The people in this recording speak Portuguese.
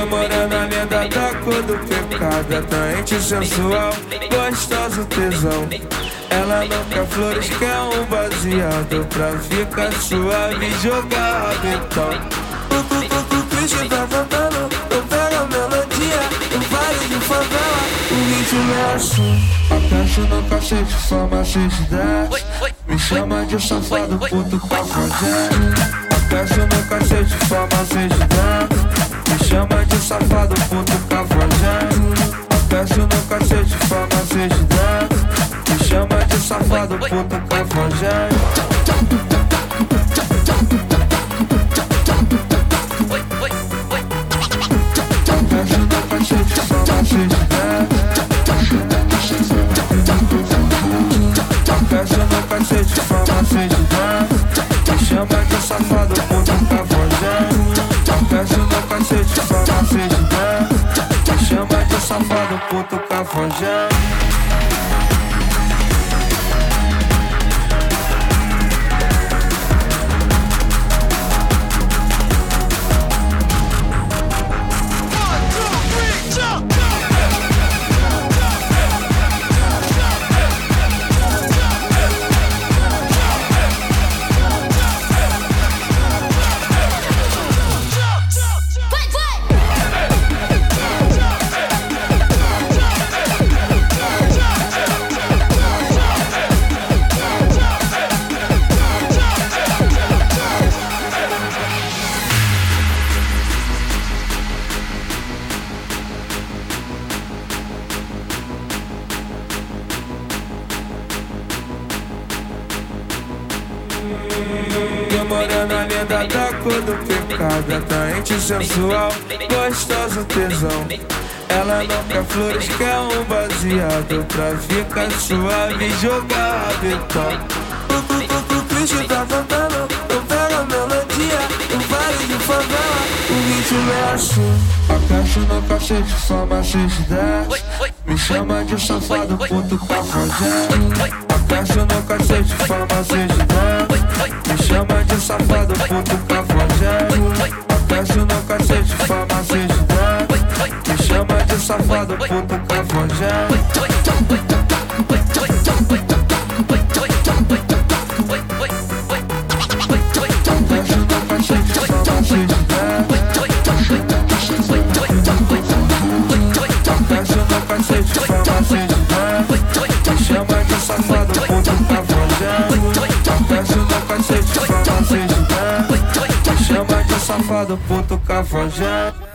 Minha morena linda da cor do pecado. É Atraente, sensual, gostoso, tesão. Ela não quer flores, quer um baseado Pra ficar suave e jogar rabetão O cuco triste tá cantando Eu pego a melodia um baile de favela, o ritmo é assim Aperto no cacete, só de 10 Me chama de safado, puto pra fazer Aperto no cacete, só de 10 no cacete, fama, ceste dentro Me chama de safado, puto cafajeste Peço no cacete, cacete, né? Chama de safado, puto cafajeste Minha morena linda da cor do pecado Atraente, sensual, gostoso tesão. Ela não quer flores, quer um baseado Pra ficar suave e jogar rabetão O Cristo tá cantando, eu pego a melodia Eu vale de favela, o ritmo é assim. Acaixo no cacete, só macete desce Me chama de safado, puto cafajeste Acaixo no cacete, desce me chama de safado, puto cafajeste Apeço no cacete, se Me chama de safado, puto cafajeste Chama de safado, puto cafajeste